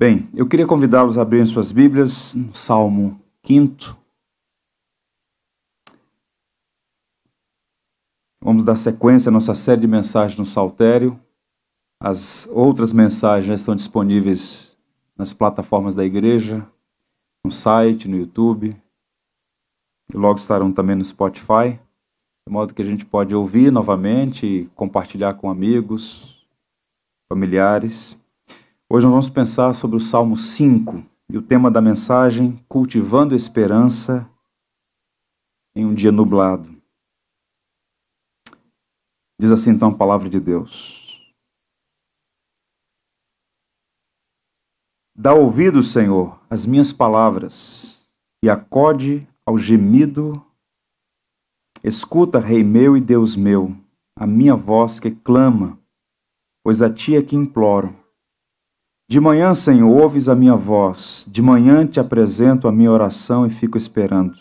Bem, eu queria convidá-los a abrirem suas Bíblias no Salmo 5. Vamos dar sequência à nossa série de mensagens no Saltério. As outras mensagens já estão disponíveis nas plataformas da igreja, no site, no YouTube, e logo estarão também no Spotify, de modo que a gente pode ouvir novamente e compartilhar com amigos, familiares. Hoje nós vamos pensar sobre o Salmo 5 e o tema da mensagem Cultivando Esperança em um dia nublado. Diz assim então a palavra de Deus. Dá ouvido, Senhor, às minhas palavras e acode ao gemido. Escuta, Rei meu e Deus meu, a minha voz que clama, pois a ti é que imploro. De manhã, Senhor, ouves a minha voz, de manhã te apresento a minha oração e fico esperando.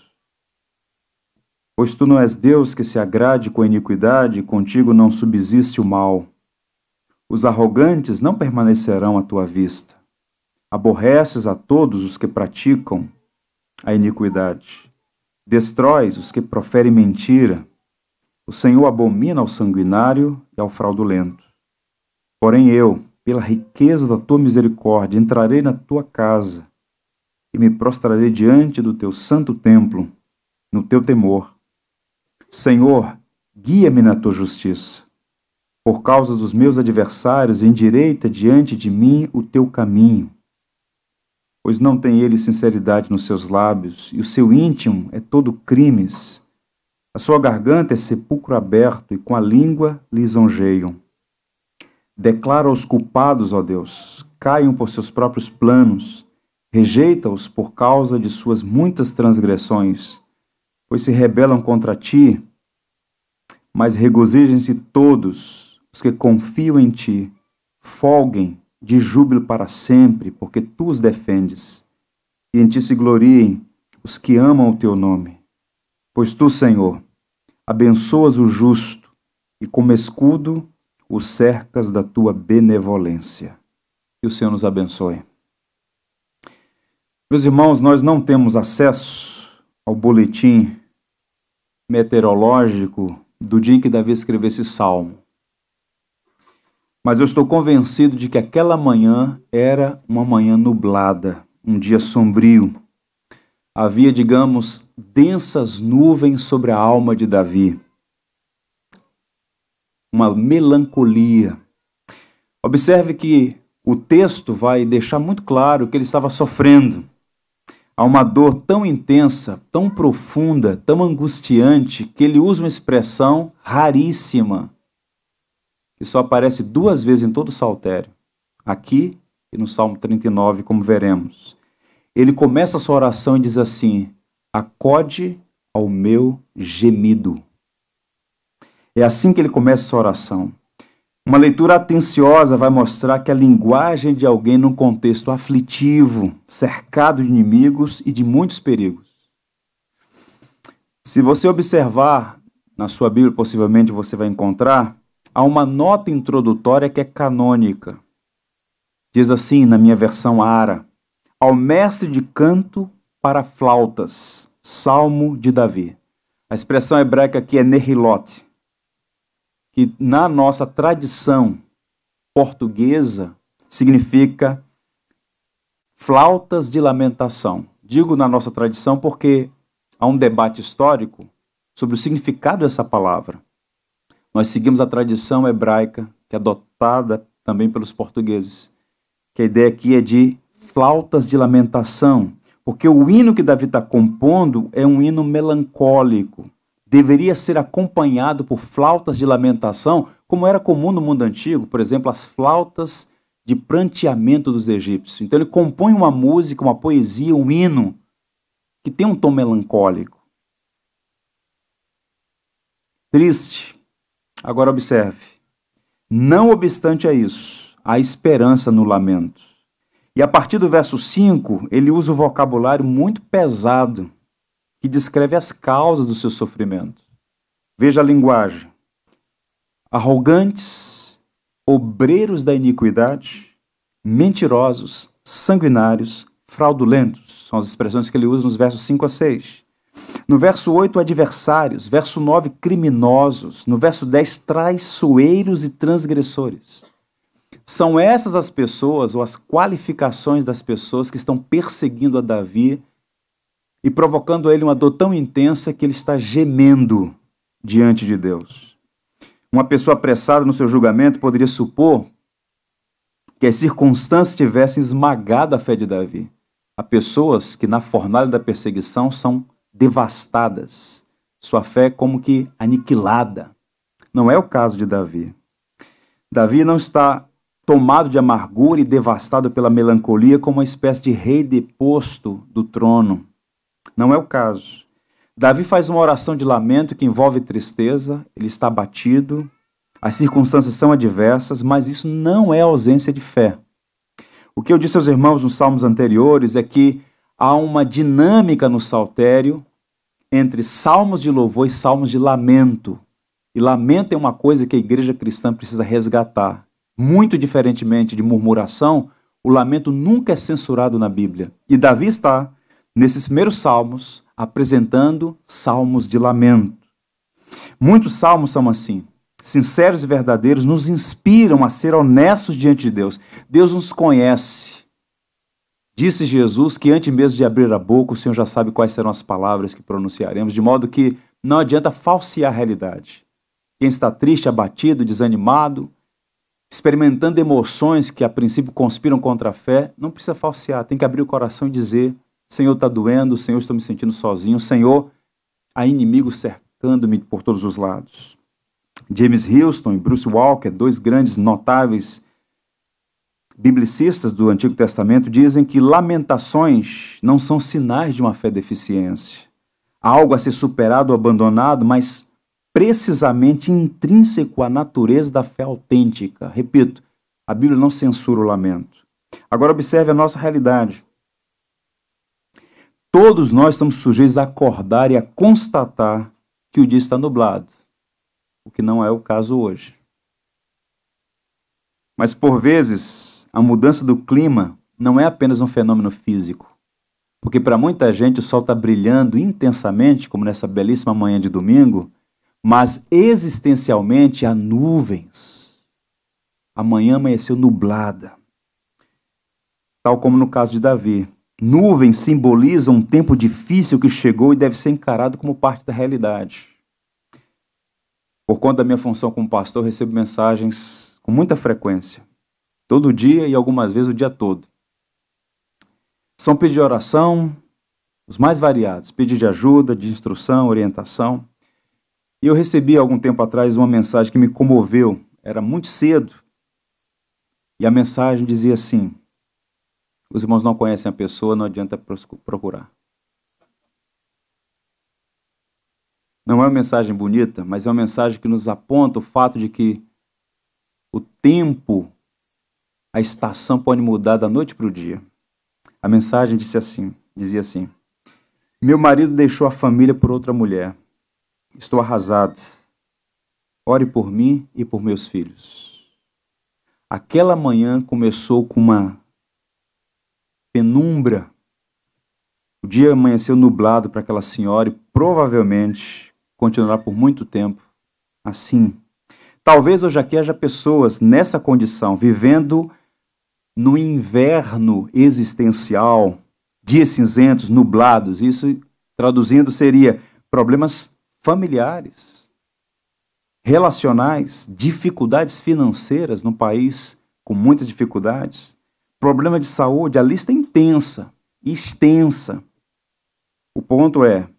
Pois tu não és Deus que se agrade com a iniquidade, contigo não subsiste o mal. Os arrogantes não permanecerão à tua vista. Aborreces a todos os que praticam a iniquidade. Destróis os que proferem mentira. O Senhor abomina ao sanguinário e ao fraudulento. Porém eu, pela riqueza da tua misericórdia, entrarei na tua casa e me prostrarei diante do teu santo templo, no teu temor. Senhor, guia-me na tua justiça. Por causa dos meus adversários, endireita diante de mim o teu caminho. Pois não tem ele sinceridade nos seus lábios, e o seu íntimo é todo crimes. A sua garganta é sepulcro aberto, e com a língua lisonjeiam. Declara aos culpados, ó Deus, caiam por seus próprios planos, rejeita-os por causa de suas muitas transgressões, pois se rebelam contra ti, mas regozijem-se todos os que confiam em ti, folguem de júbilo para sempre, porque tu os defendes, e em ti se gloriem os que amam o teu nome. Pois tu, Senhor, abençoas o justo, e como escudo os cercas da tua benevolência. Que o Senhor nos abençoe. Meus irmãos, nós não temos acesso ao boletim meteorológico do dia em que Davi escreveu esse salmo. Mas eu estou convencido de que aquela manhã era uma manhã nublada, um dia sombrio. Havia, digamos, densas nuvens sobre a alma de Davi uma melancolia. Observe que o texto vai deixar muito claro que ele estava sofrendo. Há uma dor tão intensa, tão profunda, tão angustiante, que ele usa uma expressão raríssima, que só aparece duas vezes em todo o saltério. Aqui e no Salmo 39, como veremos. Ele começa a sua oração e diz assim: Acode ao meu gemido. É assim que ele começa sua oração. Uma leitura atenciosa vai mostrar que a linguagem de alguém num contexto aflitivo, cercado de inimigos e de muitos perigos. Se você observar na sua Bíblia, possivelmente você vai encontrar, há uma nota introdutória que é canônica. Diz assim na minha versão Ara: Ao mestre de canto para flautas, Salmo de Davi. A expressão hebraica aqui é Nehilot que na nossa tradição portuguesa significa flautas de lamentação. Digo na nossa tradição porque há um debate histórico sobre o significado dessa palavra. Nós seguimos a tradição hebraica, que é adotada também pelos portugueses, que a ideia aqui é de flautas de lamentação, porque o hino que Davi está compondo é um hino melancólico, deveria ser acompanhado por flautas de lamentação, como era comum no mundo antigo, por exemplo, as flautas de pranteamento dos egípcios. Então ele compõe uma música, uma poesia, um hino que tem um tom melancólico. Triste. Agora observe. Não obstante a isso, há esperança no lamento. E a partir do verso 5, ele usa o vocabulário muito pesado que descreve as causas do seu sofrimento. Veja a linguagem. Arrogantes, obreiros da iniquidade, mentirosos, sanguinários, fraudulentos. São as expressões que ele usa nos versos 5 a 6. No verso 8, adversários. Verso 9, criminosos. No verso 10, traiçoeiros e transgressores. São essas as pessoas ou as qualificações das pessoas que estão perseguindo a Davi e provocando a ele uma dor tão intensa que ele está gemendo diante de Deus. Uma pessoa apressada no seu julgamento poderia supor que as circunstâncias tivessem esmagado a fé de Davi. Há pessoas que na fornalha da perseguição são devastadas, sua fé é como que aniquilada. Não é o caso de Davi. Davi não está tomado de amargura e devastado pela melancolia como uma espécie de rei deposto do trono. Não é o caso. Davi faz uma oração de lamento que envolve tristeza, ele está abatido, as circunstâncias são adversas, mas isso não é ausência de fé. O que eu disse aos irmãos nos salmos anteriores é que há uma dinâmica no saltério entre salmos de louvor e salmos de lamento. E lamento é uma coisa que a igreja cristã precisa resgatar. Muito diferentemente de murmuração, o lamento nunca é censurado na Bíblia. E Davi está, nesses primeiros salmos, apresentando salmos de lamento. Muitos salmos são assim. Sinceros e verdadeiros nos inspiram a ser honestos diante de Deus. Deus nos conhece. Disse Jesus que antes mesmo de abrir a boca, o Senhor já sabe quais serão as palavras que pronunciaremos, de modo que não adianta falsear a realidade. Quem está triste, abatido, desanimado, experimentando emoções que a princípio conspiram contra a fé, não precisa falsear, tem que abrir o coração e dizer: Senhor, está doendo, Senhor, estou me sentindo sozinho, Senhor, há inimigos cercando-me por todos os lados. James Houston e Bruce Walker, dois grandes notáveis biblicistas do Antigo Testamento dizem que lamentações não são sinais de uma fé deficiência, algo a ser superado ou abandonado, mas precisamente intrínseco à natureza da fé autêntica. Repito, a Bíblia não censura o lamento. Agora observe a nossa realidade. Todos nós estamos sujeitos a acordar e a constatar que o dia está nublado, o que não é o caso hoje. Mas por vezes a mudança do clima não é apenas um fenômeno físico. Porque para muita gente o sol está brilhando intensamente, como nessa belíssima manhã de domingo, mas existencialmente há nuvens. A manhã amanheceu nublada. Tal como no caso de Davi. Nuvens simbolizam um tempo difícil que chegou e deve ser encarado como parte da realidade. Por conta da minha função como pastor, recebo mensagens com muita frequência todo dia e algumas vezes o dia todo. São pedidos de oração, os mais variados, pedidos de ajuda, de instrução, orientação. E eu recebi algum tempo atrás uma mensagem que me comoveu, era muito cedo. E a mensagem dizia assim: os irmãos não conhecem a pessoa, não adianta procurar. Não é uma mensagem bonita, mas é uma mensagem que nos aponta o fato de que o tempo a estação pode mudar da noite para o dia. A mensagem disse assim, dizia assim: Meu marido deixou a família por outra mulher. Estou arrasado. Ore por mim e por meus filhos. Aquela manhã começou com uma penumbra. O dia amanheceu nublado para aquela senhora e provavelmente continuará por muito tempo assim. Talvez hoje aqui haja pessoas nessa condição, vivendo no inverno existencial, dias cinzentos, nublados. Isso, traduzindo, seria problemas familiares, relacionais, dificuldades financeiras no país com muitas dificuldades, problema de saúde, a lista é intensa, extensa. O ponto é,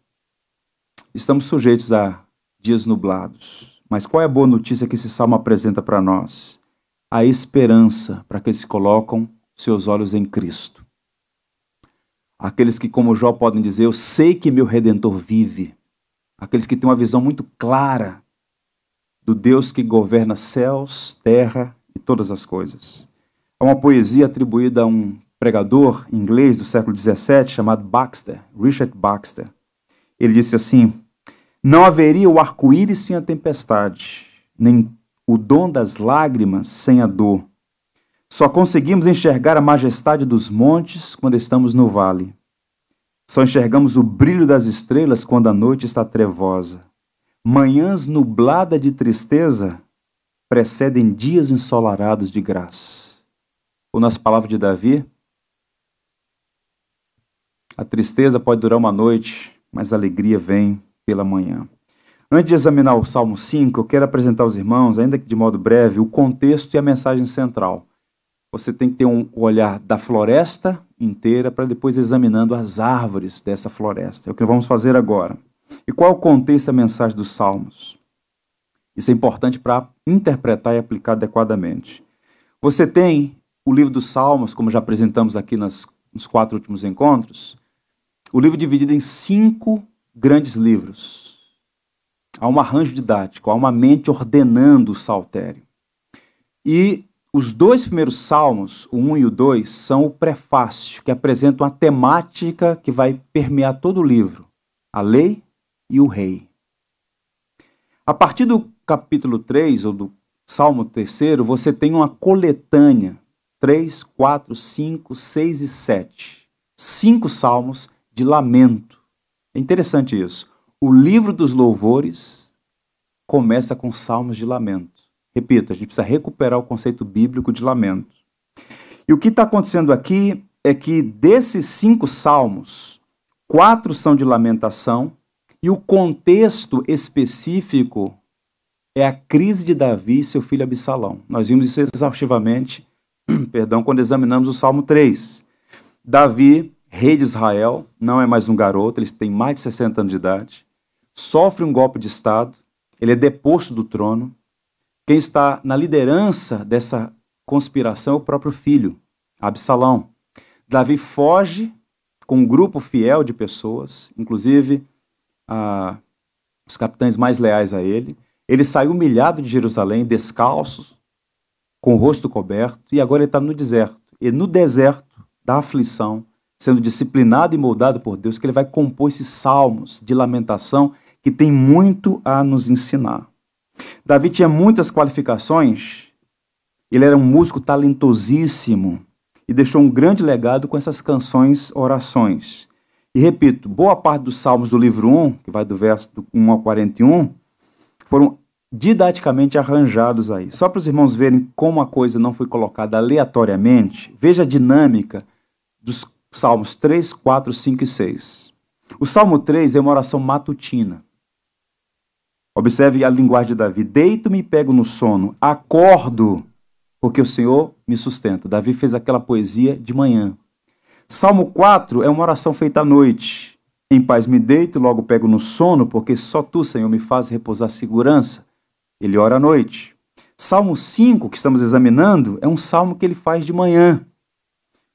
estamos sujeitos a dias nublados. Mas qual é a boa notícia que esse salmo apresenta para nós? a esperança para aqueles que colocam seus olhos em Cristo. Aqueles que, como Jó, podem dizer: Eu sei que meu redentor vive. Aqueles que têm uma visão muito clara do Deus que governa céus, terra e todas as coisas. É uma poesia atribuída a um pregador inglês do século XVII chamado Baxter, Richard Baxter. Ele disse assim: Não haveria o arco-íris sem a tempestade, nem o dom das lágrimas sem a dor. Só conseguimos enxergar a majestade dos montes quando estamos no vale. Só enxergamos o brilho das estrelas quando a noite está trevosa. Manhãs nubladas de tristeza precedem dias ensolarados de graça. Ou nas palavras de Davi, a tristeza pode durar uma noite, mas a alegria vem pela manhã. Antes de examinar o Salmo 5, eu quero apresentar aos irmãos, ainda que de modo breve, o contexto e a mensagem central. Você tem que ter um olhar da floresta inteira para depois examinando as árvores dessa floresta. É o que vamos fazer agora. E qual é o contexto da mensagem dos Salmos? Isso é importante para interpretar e aplicar adequadamente. Você tem o livro dos Salmos, como já apresentamos aqui nas, nos quatro últimos encontros, o livro dividido em cinco grandes livros Há um arranjo didático, há uma mente ordenando o saltério. E os dois primeiros salmos, o 1 e o 2, são o prefácio, que apresentam a temática que vai permear todo o livro: a lei e o rei. A partir do capítulo 3, ou do salmo 3, você tem uma coletânea: 3, 4, 5, 6 e 7. Cinco salmos de lamento. É interessante isso. O livro dos louvores começa com salmos de lamento. Repito, a gente precisa recuperar o conceito bíblico de lamento. E o que está acontecendo aqui é que desses cinco salmos, quatro são de lamentação e o contexto específico é a crise de Davi e seu filho Absalão. Nós vimos isso exaustivamente, perdão, quando examinamos o Salmo 3. Davi, rei de Israel, não é mais um garoto, ele tem mais de 60 anos de idade sofre um golpe de Estado, ele é deposto do trono. Quem está na liderança dessa conspiração é o próprio filho, Absalão. Davi foge com um grupo fiel de pessoas, inclusive ah, os capitães mais leais a ele. Ele saiu humilhado de Jerusalém, descalço, com o rosto coberto, e agora ele está no deserto. E no deserto da aflição, sendo disciplinado e moldado por Deus, que ele vai compor esses salmos de lamentação que tem muito a nos ensinar. Davi tinha muitas qualificações, ele era um músico talentosíssimo e deixou um grande legado com essas canções, orações. E repito, boa parte dos salmos do livro 1, que vai do verso 1 ao 41, foram didaticamente arranjados aí. Só para os irmãos verem como a coisa não foi colocada aleatoriamente, veja a dinâmica dos salmos 3, 4, 5 e 6. O salmo 3 é uma oração matutina. Observe a linguagem de Davi: Deito-me e pego no sono, acordo, porque o Senhor me sustenta. Davi fez aquela poesia de manhã. Salmo 4 é uma oração feita à noite. Em paz me deito, logo pego no sono, porque só tu, Senhor, me faz repousar segurança. Ele ora à noite. Salmo 5, que estamos examinando, é um salmo que ele faz de manhã.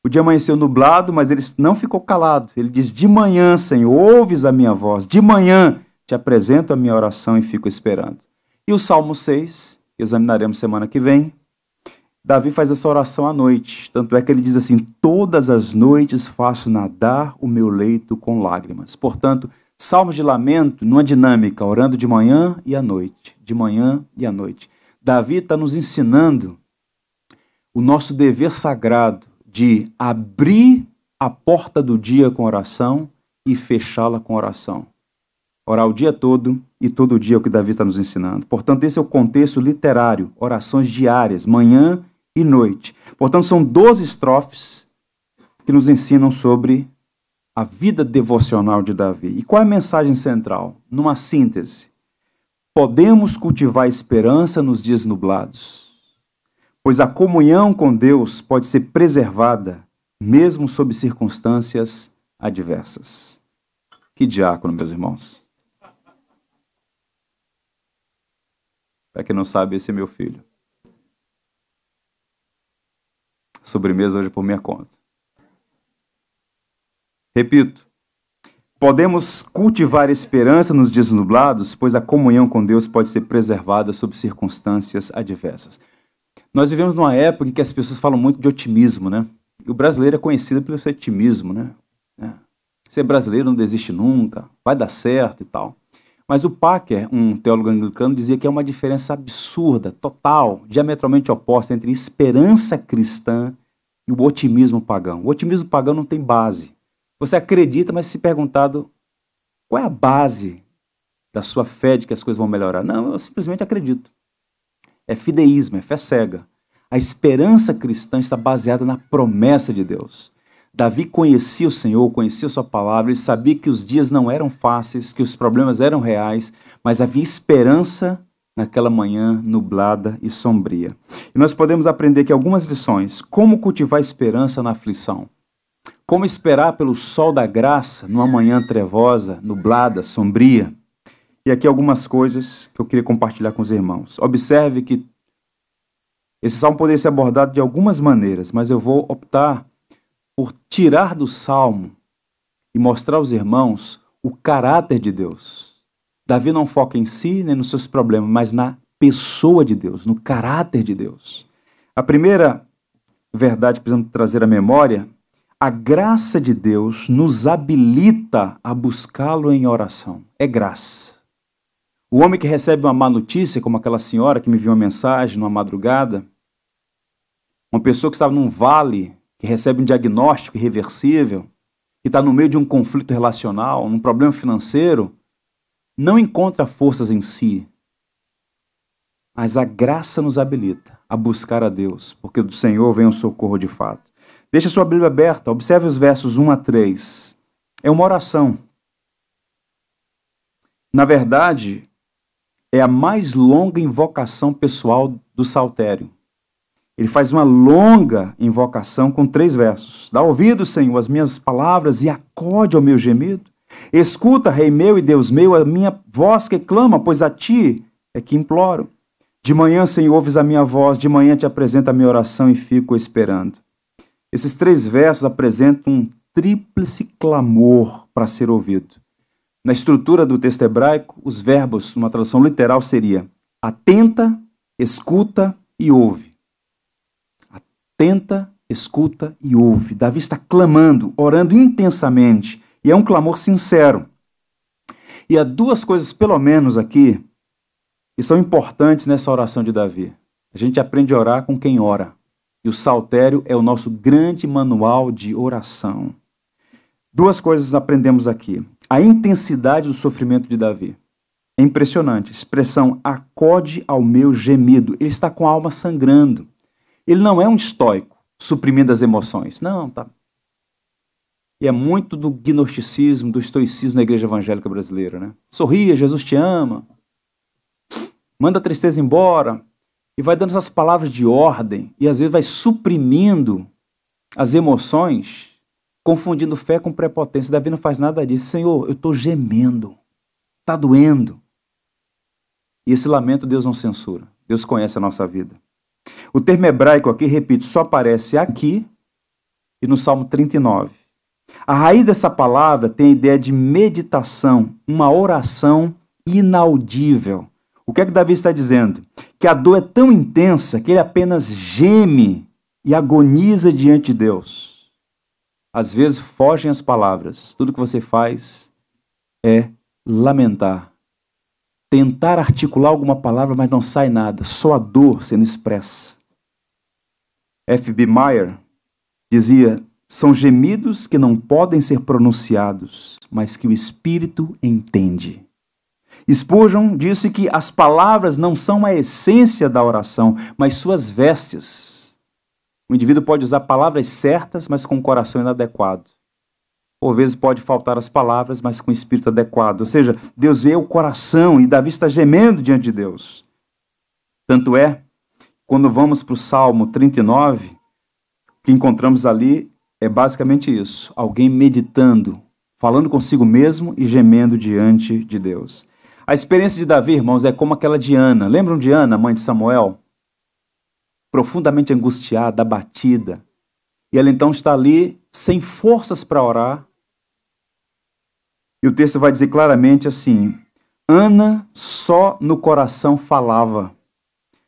O dia amanheceu nublado, mas ele não ficou calado. Ele diz: De manhã, Senhor, ouves a minha voz. De manhã te apresento a minha oração e fico esperando. E o Salmo 6, que examinaremos semana que vem, Davi faz essa oração à noite. Tanto é que ele diz assim: Todas as noites faço nadar o meu leito com lágrimas. Portanto, salmos de lamento numa dinâmica, orando de manhã e à noite. De manhã e à noite. Davi está nos ensinando o nosso dever sagrado de abrir a porta do dia com oração e fechá-la com oração orar o dia todo e todo dia é o que Davi está nos ensinando. Portanto, esse é o contexto literário, orações diárias, manhã e noite. Portanto, são 12 estrofes que nos ensinam sobre a vida devocional de Davi. E qual é a mensagem central? Numa síntese, podemos cultivar esperança nos dias nublados, pois a comunhão com Deus pode ser preservada mesmo sob circunstâncias adversas. Que diácono, meus irmãos. Para quem não sabe, esse é meu filho. Sobremesa hoje por minha conta. Repito, podemos cultivar esperança nos dias nublados, pois a comunhão com Deus pode ser preservada sob circunstâncias adversas. Nós vivemos numa época em que as pessoas falam muito de otimismo, né? E o brasileiro é conhecido pelo seu otimismo, né? É. Ser brasileiro não desiste nunca, vai dar certo e tal. Mas o Packer, um teólogo anglicano, dizia que é uma diferença absurda, total, diametralmente oposta entre esperança cristã e o otimismo pagão. O otimismo pagão não tem base. Você acredita, mas se perguntado qual é a base da sua fé de que as coisas vão melhorar? Não, eu simplesmente acredito. É fideísmo, é fé cega. A esperança cristã está baseada na promessa de Deus. Davi conhecia o Senhor, conhecia Sua palavra, ele sabia que os dias não eram fáceis, que os problemas eram reais, mas havia esperança naquela manhã nublada e sombria. E nós podemos aprender aqui algumas lições. Como cultivar esperança na aflição? Como esperar pelo sol da graça numa manhã trevosa, nublada, sombria? E aqui algumas coisas que eu queria compartilhar com os irmãos. Observe que esse salmo poderia ser abordado de algumas maneiras, mas eu vou optar por tirar do salmo e mostrar aos irmãos o caráter de Deus. Davi não foca em si nem nos seus problemas, mas na pessoa de Deus, no caráter de Deus. A primeira verdade que precisamos trazer à memória, a graça de Deus nos habilita a buscá-lo em oração. É graça. O homem que recebe uma má notícia, como aquela senhora que me viu uma mensagem numa madrugada, uma pessoa que estava num vale que recebe um diagnóstico irreversível, que está no meio de um conflito relacional, num problema financeiro, não encontra forças em si, mas a graça nos habilita a buscar a Deus, porque do Senhor vem o socorro de fato. Deixa sua Bíblia aberta, observe os versos 1 a 3. É uma oração. Na verdade, é a mais longa invocação pessoal do saltério. Ele faz uma longa invocação com três versos. Dá ouvido, Senhor, às minhas palavras e acode ao meu gemido. Escuta, Rei meu e Deus meu, a minha voz que clama, pois a ti é que imploro. De manhã, Senhor, ouves a minha voz, de manhã te apresento a minha oração e fico esperando. Esses três versos apresentam um tríplice clamor para ser ouvido. Na estrutura do texto hebraico, os verbos, numa tradução literal, seria atenta, escuta e ouve tenta, escuta e ouve. Davi está clamando, orando intensamente, e é um clamor sincero. E há duas coisas, pelo menos, aqui, que são importantes nessa oração de Davi. A gente aprende a orar com quem ora. E o saltério é o nosso grande manual de oração. Duas coisas aprendemos aqui. A intensidade do sofrimento de Davi. É impressionante. Expressão acode ao meu gemido. Ele está com a alma sangrando. Ele não é um estoico, suprimindo as emoções. Não, tá. E é muito do gnosticismo, do estoicismo na igreja evangélica brasileira, né? Sorria, Jesus te ama. Manda a tristeza embora. E vai dando essas palavras de ordem e às vezes vai suprimindo as emoções, confundindo fé com prepotência. Davi não faz nada disso. Senhor, eu estou gemendo. Está doendo. E esse lamento Deus não censura. Deus conhece a nossa vida. O termo hebraico aqui, repito, só aparece aqui e no Salmo 39. A raiz dessa palavra tem a ideia de meditação, uma oração inaudível. O que é que Davi está dizendo? Que a dor é tão intensa que ele apenas geme e agoniza diante de Deus. Às vezes fogem as palavras. Tudo que você faz é lamentar. Tentar articular alguma palavra, mas não sai nada. Só a dor sendo expressa. F.B. Meyer dizia: são gemidos que não podem ser pronunciados, mas que o espírito entende. Spurgeon disse que as palavras não são a essência da oração, mas suas vestes. O indivíduo pode usar palavras certas, mas com o coração inadequado. Por vezes pode faltar as palavras, mas com o espírito adequado. Ou seja, Deus vê o coração e Davi está gemendo diante de Deus. Tanto é quando vamos para o Salmo 39, o que encontramos ali é basicamente isso: alguém meditando, falando consigo mesmo e gemendo diante de Deus. A experiência de Davi, irmãos, é como aquela de Ana. Lembram de Ana, mãe de Samuel? Profundamente angustiada, abatida. E ela então está ali sem forças para orar. E o texto vai dizer claramente assim: Ana só no coração falava.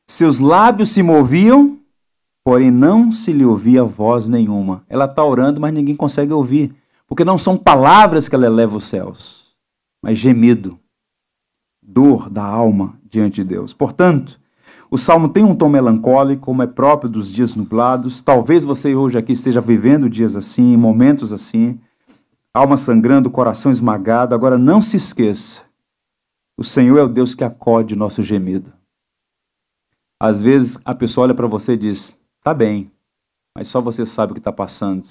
Seus lábios se moviam, porém não se lhe ouvia voz nenhuma. Ela está orando, mas ninguém consegue ouvir, porque não são palavras que ela eleva os céus, mas gemido. Dor da alma diante de Deus. Portanto, o salmo tem um tom melancólico, como é próprio dos dias nublados. Talvez você hoje aqui esteja vivendo dias assim, momentos assim, alma sangrando, coração esmagado. Agora não se esqueça, o Senhor é o Deus que acode nosso gemido. Às vezes a pessoa olha para você e diz: tá bem, mas só você sabe o que está passando.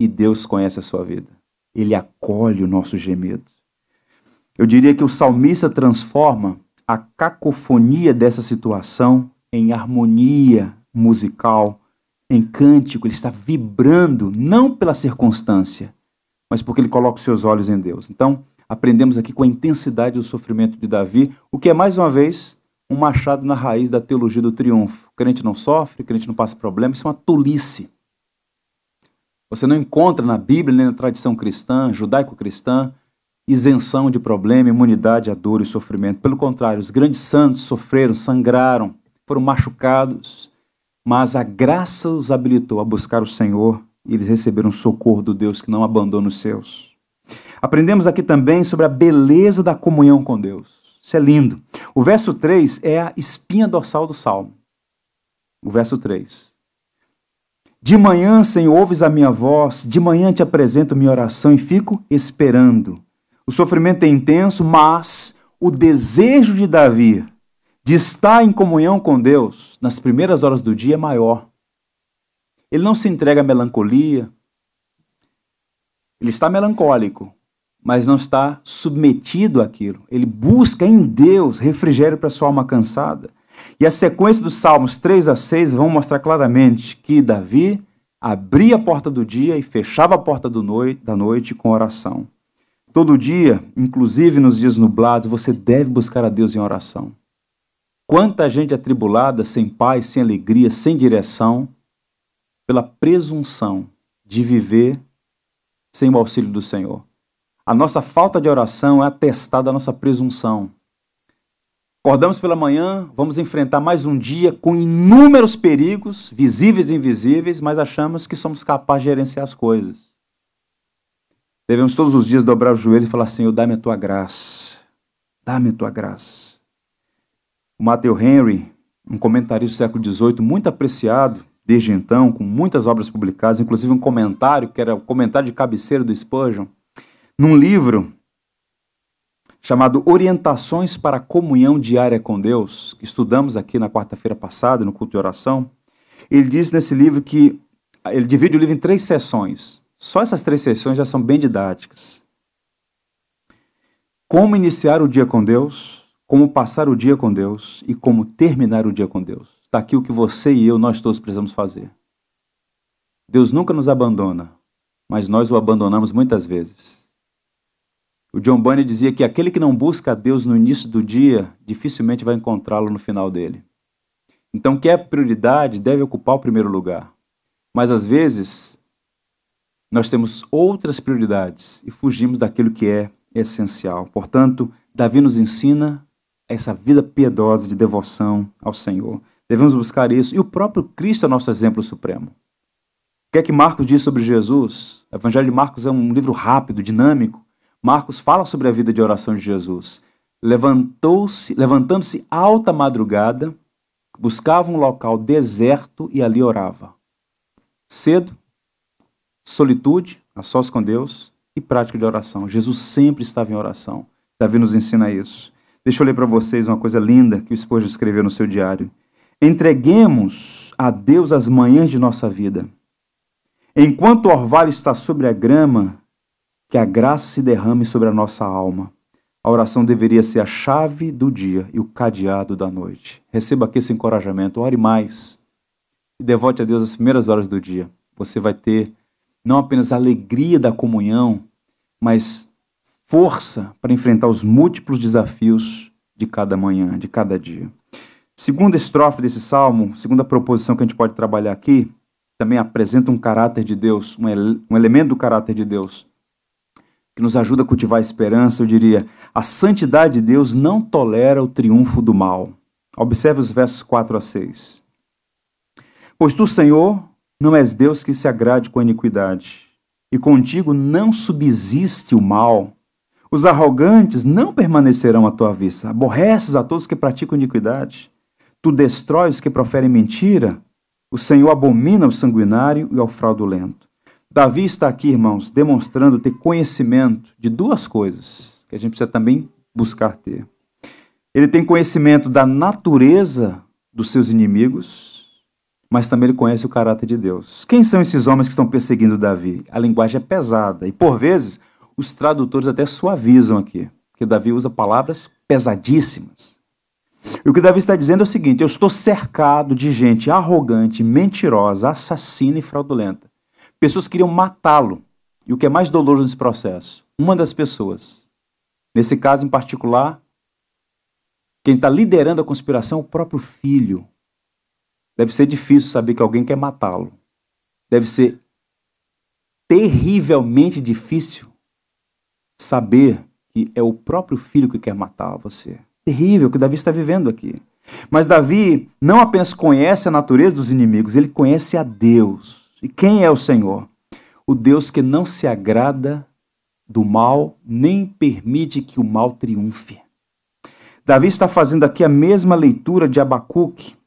E Deus conhece a sua vida. Ele acolhe o nosso gemido. Eu diria que o salmista transforma a cacofonia dessa situação em harmonia musical, em cântico. Ele está vibrando, não pela circunstância, mas porque ele coloca os seus olhos em Deus. Então, aprendemos aqui com a intensidade do sofrimento de Davi, o que é mais uma vez um machado na raiz da teologia do triunfo. O crente não sofre, crente não passa problema, isso é uma tolice. Você não encontra na Bíblia nem na tradição cristã, judaico-cristã, isenção de problema, imunidade à dor e sofrimento. Pelo contrário, os grandes santos sofreram, sangraram, foram machucados, mas a graça os habilitou a buscar o Senhor e eles receberam socorro do Deus que não abandona os seus. Aprendemos aqui também sobre a beleza da comunhão com Deus. Isso é lindo. O verso 3 é a espinha dorsal do salmo. O verso 3. De manhã, Senhor, ouves a minha voz, de manhã te apresento minha oração e fico esperando. O sofrimento é intenso, mas o desejo de Davi de estar em comunhão com Deus nas primeiras horas do dia é maior. Ele não se entrega à melancolia. Ele está melancólico, mas não está submetido àquilo. Ele busca em Deus refrigério para sua alma cansada. E a sequência dos Salmos 3 a 6 vão mostrar claramente que Davi abria a porta do dia e fechava a porta noite, da noite com oração. Todo dia, inclusive nos dias nublados, você deve buscar a Deus em oração. Quanta gente atribulada, sem paz, sem alegria, sem direção, pela presunção de viver sem o auxílio do Senhor. A nossa falta de oração é atestada da nossa presunção. Acordamos pela manhã, vamos enfrentar mais um dia com inúmeros perigos, visíveis e invisíveis, mas achamos que somos capazes de gerenciar as coisas. Devemos todos os dias dobrar o joelho e falar: Senhor, dá-me a tua graça. Dá-me a tua graça. O Matthew Henry, um comentarista do século XVIII, muito apreciado desde então, com muitas obras publicadas, inclusive um comentário, que era o comentário de cabeceira do Spurgeon, num livro chamado Orientações para a Comunhão Diária com Deus, que estudamos aqui na quarta-feira passada, no culto de oração, ele diz nesse livro que ele divide o livro em três sessões. Só essas três sessões já são bem didáticas. Como iniciar o dia com Deus, como passar o dia com Deus e como terminar o dia com Deus. Está aqui o que você e eu, nós todos precisamos fazer. Deus nunca nos abandona, mas nós o abandonamos muitas vezes. O John Bunyan dizia que aquele que não busca a Deus no início do dia, dificilmente vai encontrá-lo no final dele. Então, quer é prioridade deve ocupar o primeiro lugar. Mas às vezes, nós temos outras prioridades e fugimos daquilo que é essencial. Portanto, Davi nos ensina essa vida piedosa de devoção ao Senhor. Devemos buscar isso. E o próprio Cristo é nosso exemplo supremo. O que é que Marcos diz sobre Jesus? O Evangelho de Marcos é um livro rápido, dinâmico. Marcos fala sobre a vida de oração de Jesus. Levantou-se, levantando-se alta madrugada, buscava um local deserto e ali orava. Cedo, solitude, a sós com Deus e prática de oração. Jesus sempre estava em oração. Davi nos ensina isso. Deixa eu ler para vocês uma coisa linda que o esposo escreveu no seu diário. Entreguemos a Deus as manhãs de nossa vida. Enquanto o orvalho está sobre a grama, que a graça se derrame sobre a nossa alma. A oração deveria ser a chave do dia e o cadeado da noite. Receba aqui esse encorajamento, ore mais e devote a Deus as primeiras horas do dia. Você vai ter não apenas alegria da comunhão, mas força para enfrentar os múltiplos desafios de cada manhã, de cada dia. Segunda estrofe desse salmo, segunda proposição que a gente pode trabalhar aqui, também apresenta um caráter de Deus, um, ele um elemento do caráter de Deus que nos ajuda a cultivar a esperança, eu diria: a santidade de Deus não tolera o triunfo do mal. Observe os versos 4 a 6. Pois tu, Senhor, não és Deus que se agrade com a iniquidade, e contigo não subsiste o mal. Os arrogantes não permanecerão à tua vista. Aborreces a todos que praticam iniquidade. Tu destróis os que proferem mentira. O Senhor abomina o sanguinário e ao fraudulento. Davi está aqui, irmãos, demonstrando ter conhecimento de duas coisas que a gente precisa também buscar ter. Ele tem conhecimento da natureza dos seus inimigos, mas também ele conhece o caráter de Deus. Quem são esses homens que estão perseguindo Davi? A linguagem é pesada e, por vezes, os tradutores até suavizam aqui, porque Davi usa palavras pesadíssimas. E o que Davi está dizendo é o seguinte: eu estou cercado de gente arrogante, mentirosa, assassina e fraudulenta. Pessoas queriam matá-lo. E o que é mais doloroso nesse processo? Uma das pessoas, nesse caso em particular, quem está liderando a conspiração é o próprio filho. Deve ser difícil saber que alguém quer matá-lo. Deve ser terrivelmente difícil saber que é o próprio filho que quer matar você. Terrível que Davi está vivendo aqui. Mas Davi não apenas conhece a natureza dos inimigos, ele conhece a Deus. E quem é o Senhor? O Deus que não se agrada do mal, nem permite que o mal triunfe. Davi está fazendo aqui a mesma leitura de Abacuque.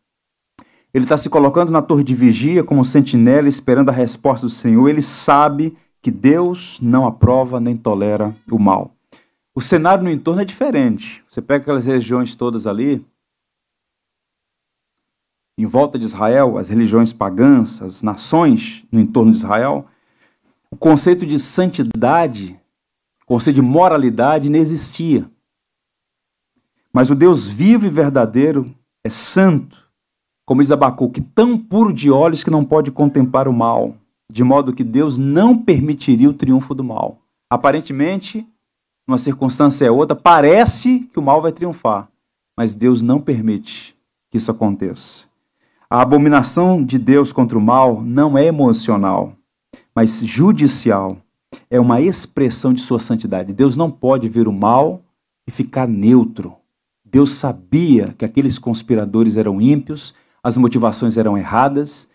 Ele está se colocando na torre de vigia como sentinela, esperando a resposta do Senhor. Ele sabe que Deus não aprova nem tolera o mal. O cenário no entorno é diferente. Você pega aquelas regiões todas ali, em volta de Israel, as religiões pagãs, as nações no entorno de Israel, o conceito de santidade, o conceito de moralidade não existia. Mas o Deus vivo e verdadeiro é santo, como diz Abacuque, tão puro de olhos que não pode contemplar o mal, de modo que Deus não permitiria o triunfo do mal. Aparentemente, numa circunstância ou outra, parece que o mal vai triunfar, mas Deus não permite que isso aconteça. A abominação de Deus contra o mal não é emocional, mas judicial. É uma expressão de sua santidade. Deus não pode ver o mal e ficar neutro. Deus sabia que aqueles conspiradores eram ímpios, as motivações eram erradas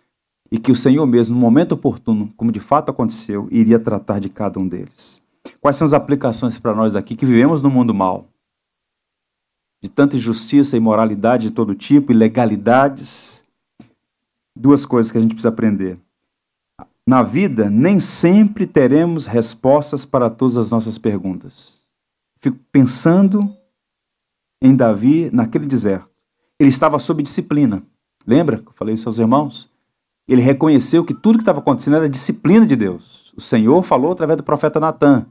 e que o Senhor mesmo, no momento oportuno, como de fato aconteceu, iria tratar de cada um deles. Quais são as aplicações para nós aqui que vivemos no mundo mal? De tanta injustiça e imoralidade de todo tipo, ilegalidades, duas coisas que a gente precisa aprender. Na vida, nem sempre teremos respostas para todas as nossas perguntas. Fico pensando em Davi naquele deserto. Ele estava sob disciplina. Lembra que eu falei isso aos irmãos? Ele reconheceu que tudo que estava acontecendo era disciplina de Deus. O Senhor falou através do profeta Natan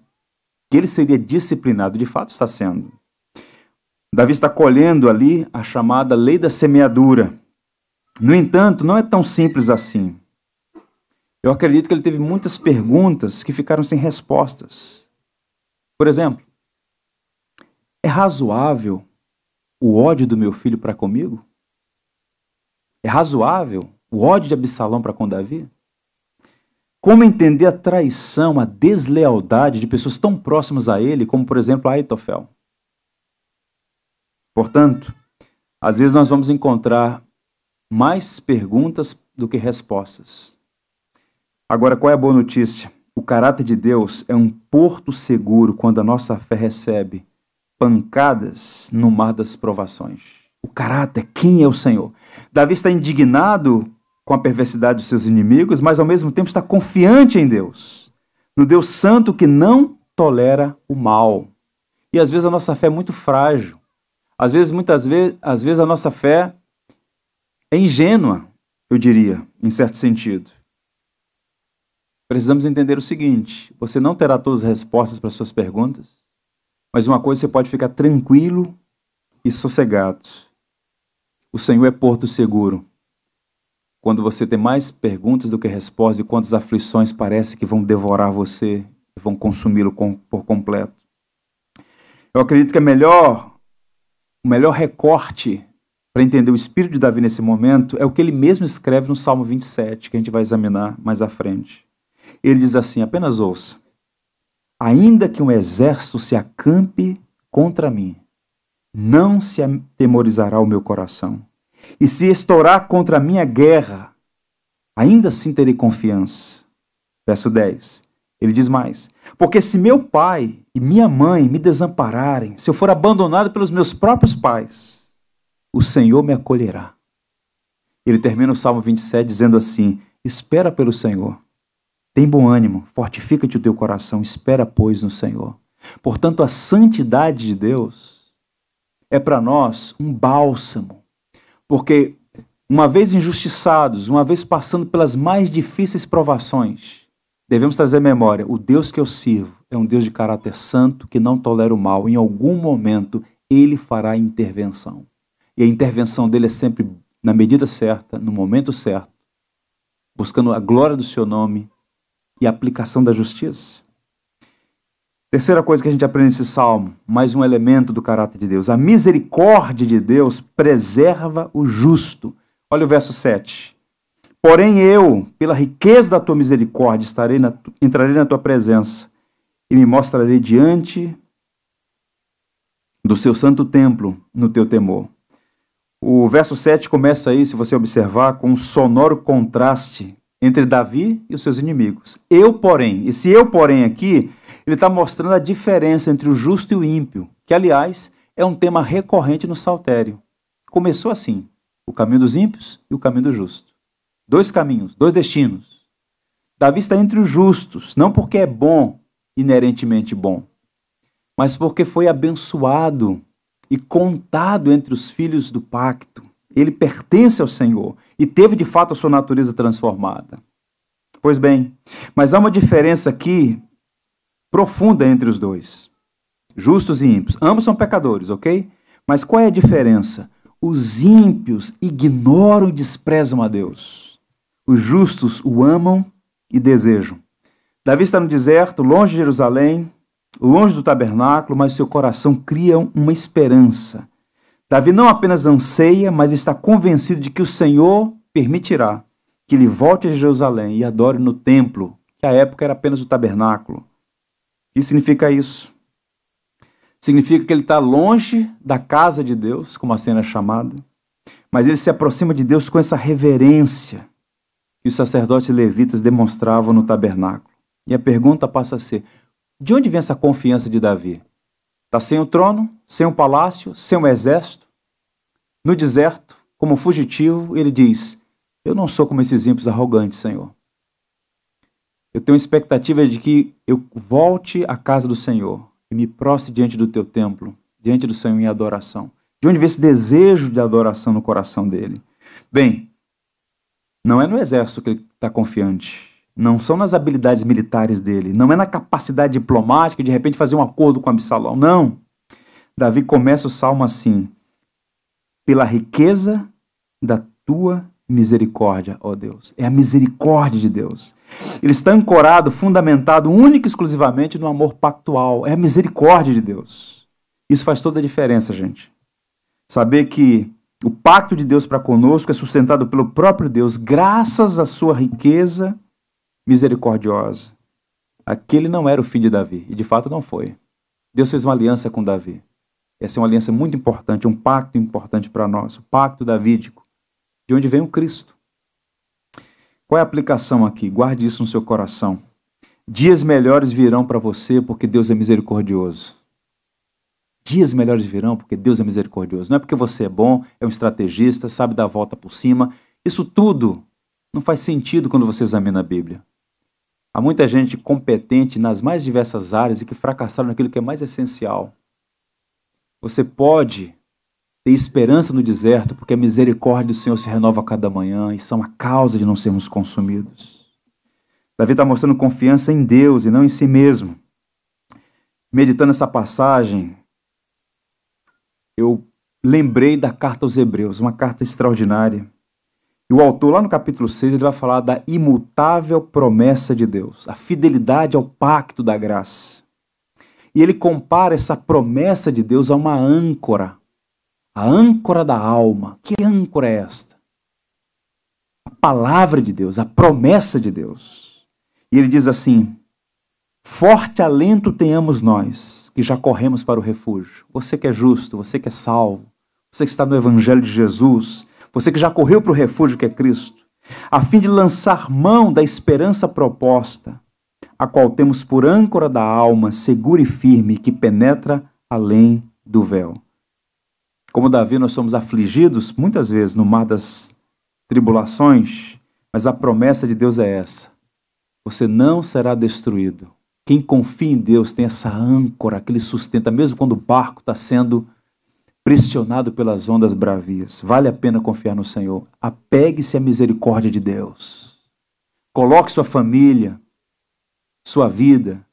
que ele seria disciplinado. De fato, está sendo. Davi está colhendo ali a chamada lei da semeadura. No entanto, não é tão simples assim. Eu acredito que ele teve muitas perguntas que ficaram sem respostas. Por exemplo, é razoável o ódio do meu filho para comigo? É razoável o ódio de Absalão para com Davi? Como entender a traição, a deslealdade de pessoas tão próximas a ele, como por exemplo Aitofel? Portanto, às vezes nós vamos encontrar mais perguntas do que respostas. Agora, qual é a boa notícia? O caráter de Deus é um porto seguro quando a nossa fé recebe pancadas no mar das provações. O caráter, quem é o Senhor? Davi está indignado com a perversidade dos seus inimigos, mas ao mesmo tempo está confiante em Deus, no Deus Santo que não tolera o mal. E às vezes a nossa fé é muito frágil. Às vezes, muitas vezes, às vezes a nossa fé é ingênua, eu diria, em certo sentido. Precisamos entender o seguinte: você não terá todas as respostas para suas perguntas, mas uma coisa você pode ficar tranquilo e sossegado. O Senhor é porto seguro. Quando você tem mais perguntas do que respostas e quantas aflições parece que vão devorar você, vão consumi-lo por completo. Eu acredito que é melhor, o melhor recorte para entender o espírito de Davi nesse momento é o que ele mesmo escreve no Salmo 27, que a gente vai examinar mais à frente. Ele diz assim: apenas ouça. Ainda que um exército se acampe contra mim, não se atemorizará o meu coração. E se estourar contra a minha guerra, ainda assim terei confiança. Verso 10. Ele diz mais: Porque se meu pai e minha mãe me desampararem, se eu for abandonado pelos meus próprios pais, o Senhor me acolherá. Ele termina o Salmo 27 dizendo assim: Espera pelo Senhor. Tem bom ânimo, fortifica-te o teu coração, espera, pois, no Senhor. Portanto, a santidade de Deus é para nós um bálsamo, porque uma vez injustiçados, uma vez passando pelas mais difíceis provações, devemos trazer memória: o Deus que eu sirvo é um Deus de caráter santo que não tolera o mal. Em algum momento, ele fará intervenção. E a intervenção dele é sempre na medida certa, no momento certo, buscando a glória do seu nome e a aplicação da justiça. Terceira coisa que a gente aprende nesse salmo, mais um elemento do caráter de Deus. A misericórdia de Deus preserva o justo. Olha o verso 7. Porém eu, pela riqueza da tua misericórdia, estarei na, entrarei na tua presença e me mostrarei diante do seu santo templo no teu temor. O verso 7 começa aí, se você observar, com um sonoro contraste entre Davi e os seus inimigos. Eu, porém, esse eu, porém, aqui, ele está mostrando a diferença entre o justo e o ímpio, que, aliás, é um tema recorrente no Saltério. Começou assim: o caminho dos ímpios e o caminho do justo. Dois caminhos, dois destinos. Davi está entre os justos, não porque é bom, inerentemente bom, mas porque foi abençoado e contado entre os filhos do pacto. Ele pertence ao Senhor e teve de fato a sua natureza transformada. Pois bem, mas há uma diferença aqui profunda entre os dois. Justos e ímpios. Ambos são pecadores, ok? Mas qual é a diferença? Os ímpios ignoram e desprezam a Deus. Os justos o amam e desejam. Davi está no deserto, longe de Jerusalém, longe do tabernáculo, mas seu coração cria uma esperança. Davi não apenas anseia, mas está convencido de que o Senhor permitirá que ele volte a Jerusalém e adore no templo, que à época era apenas o tabernáculo. Que significa isso? Significa que ele está longe da casa de Deus, como a cena é chamada, mas ele se aproxima de Deus com essa reverência que os sacerdotes levitas demonstravam no tabernáculo. E a pergunta passa a ser: de onde vem essa confiança de Davi? Está sem o trono, sem o palácio, sem o exército. No deserto, como fugitivo, ele diz: Eu não sou como esses ímpios arrogantes, Senhor. Eu tenho expectativa de que eu volte à casa do Senhor e me prostre diante do teu templo, diante do Senhor em adoração. De onde vem esse desejo de adoração no coração dele? Bem, não é no exército que ele está confiante não são nas habilidades militares dele, não é na capacidade diplomática de de repente fazer um acordo com Absalão. Não. Davi começa o salmo assim: pela riqueza da tua misericórdia, ó Deus. É a misericórdia de Deus. Ele está ancorado, fundamentado única e exclusivamente no amor pactual. É a misericórdia de Deus. Isso faz toda a diferença, gente. Saber que o pacto de Deus para conosco é sustentado pelo próprio Deus, graças à sua riqueza misericordiosa. Aquele não era o filho de Davi, e de fato não foi. Deus fez uma aliança com Davi. Essa é uma aliança muito importante, um pacto importante para nós, o pacto davídico, de onde vem o Cristo. Qual é a aplicação aqui? Guarde isso no seu coração. Dias melhores virão para você porque Deus é misericordioso. Dias melhores virão porque Deus é misericordioso. Não é porque você é bom, é um estrategista, sabe dar a volta por cima. Isso tudo não faz sentido quando você examina a Bíblia. Há muita gente competente nas mais diversas áreas e que fracassaram naquilo que é mais essencial. Você pode ter esperança no deserto, porque a misericórdia do Senhor se renova a cada manhã e são a causa de não sermos consumidos. Davi está mostrando confiança em Deus e não em si mesmo. Meditando essa passagem, eu lembrei da carta aos Hebreus, uma carta extraordinária. E o autor, lá no capítulo 6, ele vai falar da imutável promessa de Deus, a fidelidade ao pacto da graça. E ele compara essa promessa de Deus a uma âncora, a âncora da alma. Que âncora é esta? A palavra de Deus, a promessa de Deus. E ele diz assim: Forte alento tenhamos nós, que já corremos para o refúgio. Você que é justo, você que é salvo, você que está no Evangelho de Jesus, você que já correu para o refúgio que é Cristo, a fim de lançar mão da esperança proposta, a qual temos por âncora da alma, segura e firme, que penetra além do véu. Como Davi, nós somos afligidos muitas vezes no mar das tribulações, mas a promessa de Deus é essa: você não será destruído. Quem confia em Deus tem essa âncora que lhe sustenta, mesmo quando o barco está sendo pressionado pelas ondas bravias. Vale a pena confiar no Senhor. Apegue-se à misericórdia de Deus. Coloque sua família, sua vida,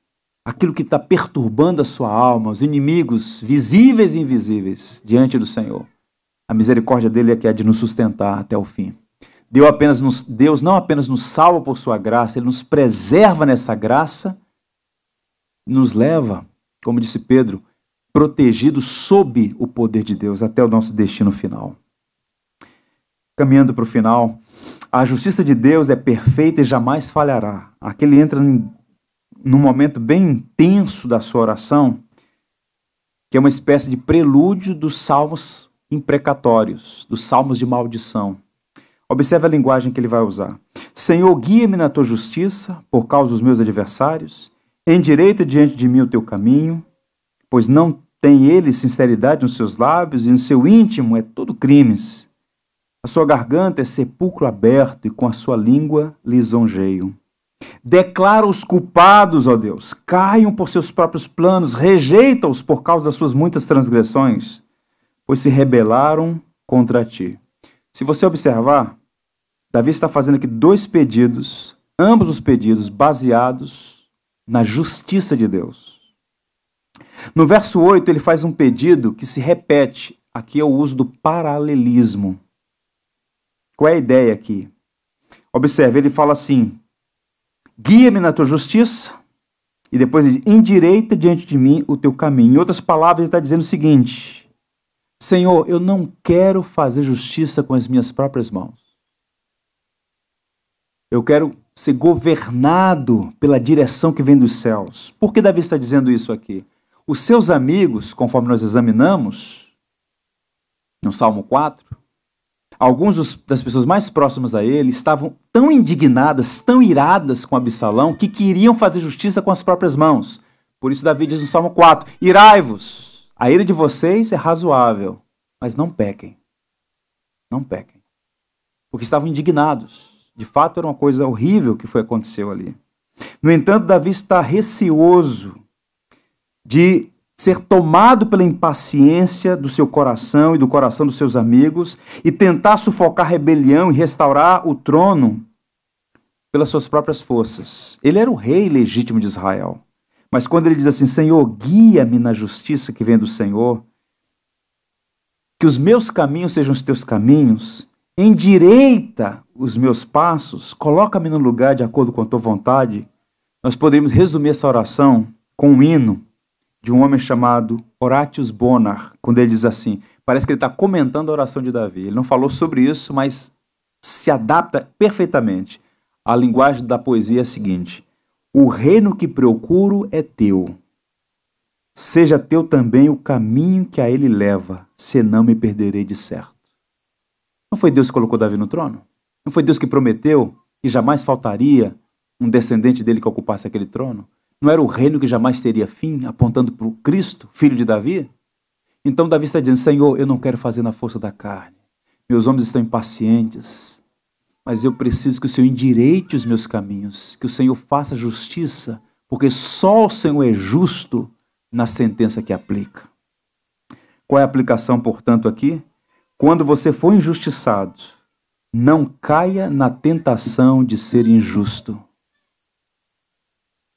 aquilo que está perturbando a sua alma, os inimigos visíveis e invisíveis diante do Senhor. A misericórdia dele é que é de nos sustentar até o fim. Deus, apenas nos, Deus não apenas nos salva por sua graça, ele nos preserva nessa graça, nos leva, como disse Pedro, protegidos sob o poder de Deus até o nosso destino final. Caminhando para o final, a justiça de Deus é perfeita e jamais falhará. Aqui ele entra num momento bem intenso da sua oração, que é uma espécie de prelúdio dos salmos imprecatórios, dos salmos de maldição. Observe a linguagem que ele vai usar. Senhor, guia-me na tua justiça por causa dos meus adversários, endireita diante de mim o teu caminho, pois não tem ele sinceridade nos seus lábios e no seu íntimo é todo crimes. A sua garganta é sepulcro aberto e com a sua língua lisonjeio. Declara os culpados, ó Deus, caiam por seus próprios planos, rejeita-os por causa das suas muitas transgressões, pois se rebelaram contra ti. Se você observar, Davi está fazendo aqui dois pedidos, ambos os pedidos baseados na justiça de Deus. No verso 8, ele faz um pedido que se repete. Aqui é o uso do paralelismo. Qual é a ideia aqui? Observe, ele fala assim: guia-me na tua justiça, e depois endireita diante de mim o teu caminho. Em outras palavras, ele está dizendo o seguinte: Senhor, eu não quero fazer justiça com as minhas próprias mãos. Eu quero ser governado pela direção que vem dos céus. Por que Davi está dizendo isso aqui? Os seus amigos, conforme nós examinamos no Salmo 4, alguns das pessoas mais próximas a ele estavam tão indignadas, tão iradas com Absalão, que queriam fazer justiça com as próprias mãos. Por isso, Davi diz no Salmo 4: Irai-vos, a ira de vocês é razoável, mas não pequem. Não pequem. Porque estavam indignados. De fato, era uma coisa horrível que foi aconteceu ali. No entanto, Davi está receoso de ser tomado pela impaciência do seu coração e do coração dos seus amigos e tentar sufocar a rebelião e restaurar o trono pelas suas próprias forças. Ele era o rei legítimo de Israel. Mas quando ele diz assim: Senhor, guia-me na justiça que vem do Senhor, que os meus caminhos sejam os teus caminhos, endireita os meus passos, coloca-me no lugar de acordo com a tua vontade. Nós poderíamos resumir essa oração com um hino de um homem chamado Horatius Bonar, quando ele diz assim: parece que ele está comentando a oração de Davi. Ele não falou sobre isso, mas se adapta perfeitamente. A linguagem da poesia é a seguinte: O reino que procuro é teu. Seja teu também o caminho que a ele leva, senão me perderei de certo. Não foi Deus que colocou Davi no trono? Não foi Deus que prometeu que jamais faltaria um descendente dele que ocupasse aquele trono? Não era o reino que jamais teria fim, apontando para o Cristo, filho de Davi? Então Davi está dizendo: Senhor, eu não quero fazer na força da carne. Meus homens estão impacientes, mas eu preciso que o Senhor endireite os meus caminhos, que o Senhor faça justiça, porque só o Senhor é justo na sentença que aplica. Qual é a aplicação, portanto, aqui? Quando você for injustiçado, não caia na tentação de ser injusto.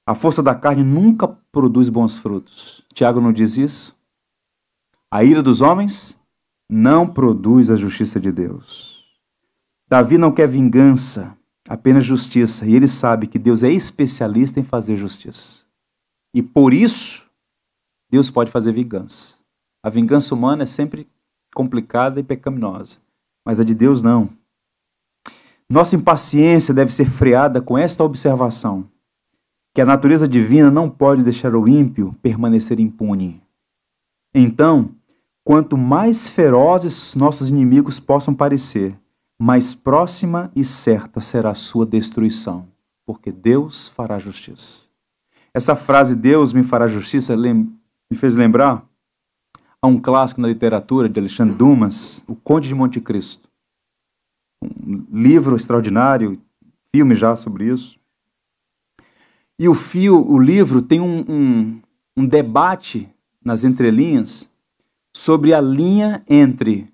A força da carne nunca produz bons frutos. Tiago não diz isso? A ira dos homens não produz a justiça de Deus. Davi não quer vingança, apenas justiça. E ele sabe que Deus é especialista em fazer justiça. E por isso, Deus pode fazer vingança. A vingança humana é sempre complicada e pecaminosa, mas a de Deus não. Nossa impaciência deve ser freada com esta observação que a natureza divina não pode deixar o ímpio permanecer impune. Então, quanto mais ferozes nossos inimigos possam parecer, mais próxima e certa será a sua destruição, porque Deus fará justiça. Essa frase, Deus me fará justiça, me fez lembrar a um clássico na literatura de Alexandre Dumas, O Conde de Monte Cristo. Um livro extraordinário, filme já sobre isso. E o fio, o livro tem um, um, um debate nas entrelinhas sobre a linha entre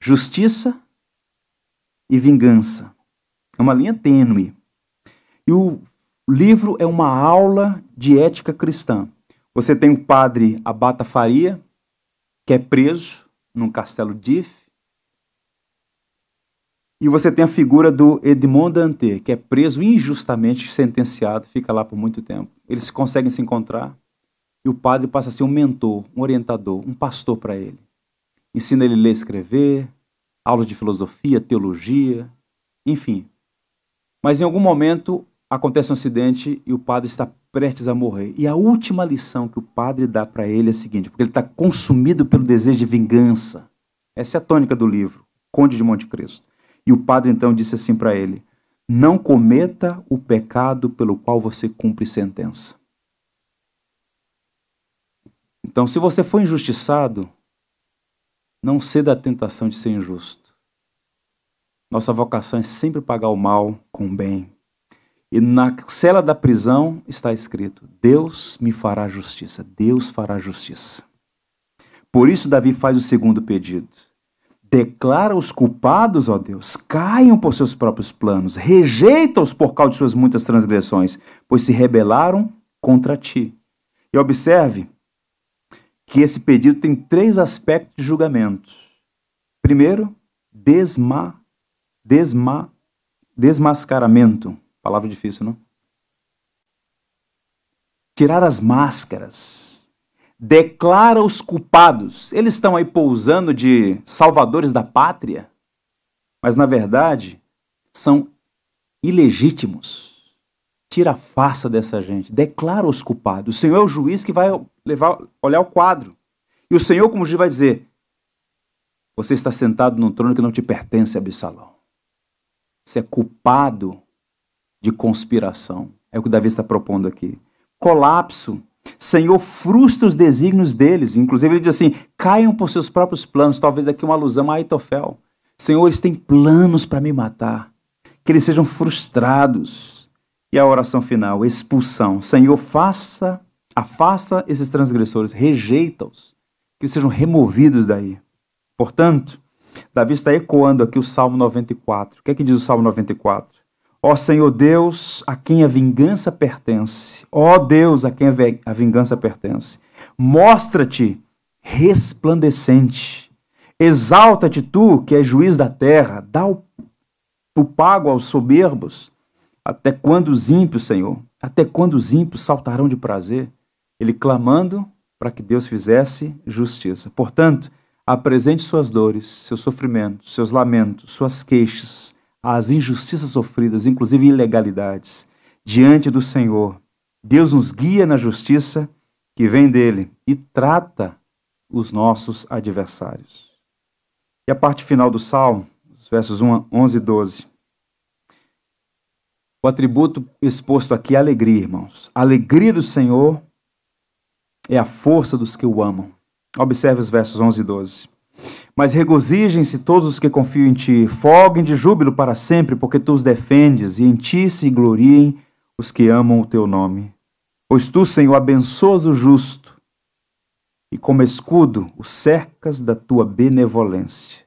justiça e vingança. É uma linha tênue. E o livro é uma aula de ética cristã. Você tem o padre Abata Faria, que é preso num castelo Dif. E você tem a figura do Edmond Dantès, que é preso injustamente sentenciado, fica lá por muito tempo. Eles conseguem se encontrar e o padre passa a ser um mentor, um orientador, um pastor para ele. Ensina ele a ler e escrever, aulas de filosofia, teologia, enfim. Mas em algum momento acontece um acidente e o padre está prestes a morrer. E a última lição que o padre dá para ele é a seguinte, porque ele está consumido pelo desejo de vingança. Essa é a tônica do livro, Conde de Monte Cristo. E o padre então disse assim para ele: Não cometa o pecado pelo qual você cumpre sentença. Então, se você for injustiçado, não ceda à tentação de ser injusto. Nossa vocação é sempre pagar o mal com o bem. E na cela da prisão está escrito: Deus me fará justiça. Deus fará justiça. Por isso, Davi faz o segundo pedido. Declara os culpados, ó Deus, caiam por seus próprios planos, rejeita-os por causa de suas muitas transgressões, pois se rebelaram contra ti. E observe que esse pedido tem três aspectos de julgamento. Primeiro, desma, desma, desmascaramento. Palavra difícil, não? Tirar as máscaras. Declara os culpados. Eles estão aí pousando de salvadores da pátria, mas na verdade são ilegítimos tira a farsa dessa gente, declara os culpados. O Senhor é o juiz que vai levar, olhar o quadro. E o Senhor, como juiz, vai dizer: Você está sentado num trono que não te pertence, Absalão. Você é culpado de conspiração. É o que Davi está propondo aqui. Colapso. Senhor, frustra os desígnios deles. Inclusive, ele diz assim: caiam por seus próprios planos. Talvez aqui uma alusão a Aitofel. Senhor, eles têm planos para me matar. Que eles sejam frustrados e a oração final, expulsão. Senhor, faça, afasta esses transgressores, rejeita-os, que sejam removidos daí. Portanto, Davi está ecoando aqui o Salmo 94. O que é que diz o Salmo 94? Ó Senhor Deus, a quem a vingança pertence. Ó Deus, a quem a vingança pertence. Mostra-te resplandecente. Exalta-te tu, que és juiz da terra. Dá o, o pago aos soberbos até quando os ímpios, Senhor, até quando os ímpios saltarão de prazer? Ele clamando para que Deus fizesse justiça. Portanto, apresente suas dores, seus sofrimentos, seus lamentos, suas queixas, as injustiças sofridas, inclusive ilegalidades, diante do Senhor. Deus nos guia na justiça que vem dele e trata os nossos adversários. E a parte final do Salmo, os versos 11 e 12. O atributo exposto aqui é alegria, irmãos. A alegria do Senhor é a força dos que o amam. Observe os versos 11 e 12. Mas regozijem-se todos os que confiam em ti, folguem de júbilo para sempre, porque tu os defendes, e em ti se gloriem os que amam o teu nome. Pois tu, Senhor, abençoas o justo, e como escudo o cercas da tua benevolência.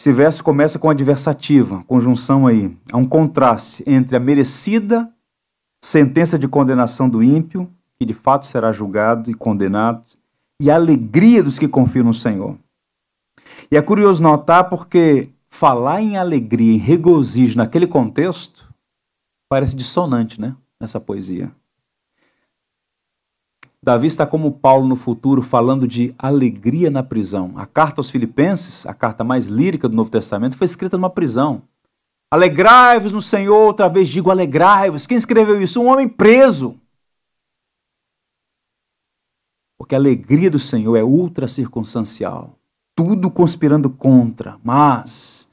Esse verso começa com adversativa, conjunção aí. Há um contraste entre a merecida sentença de condenação do ímpio, que de fato será julgado e condenado, e a alegria dos que confiam no Senhor. E é curioso notar porque falar em alegria, em regozijo naquele contexto, parece dissonante, né? Nessa poesia. Davi está como Paulo no futuro, falando de alegria na prisão. A carta aos Filipenses, a carta mais lírica do Novo Testamento, foi escrita numa prisão. Alegrai-vos no Senhor, outra vez digo alegrai-vos. Quem escreveu isso? Um homem preso. Porque a alegria do Senhor é ultra circunstancial. Tudo conspirando contra, mas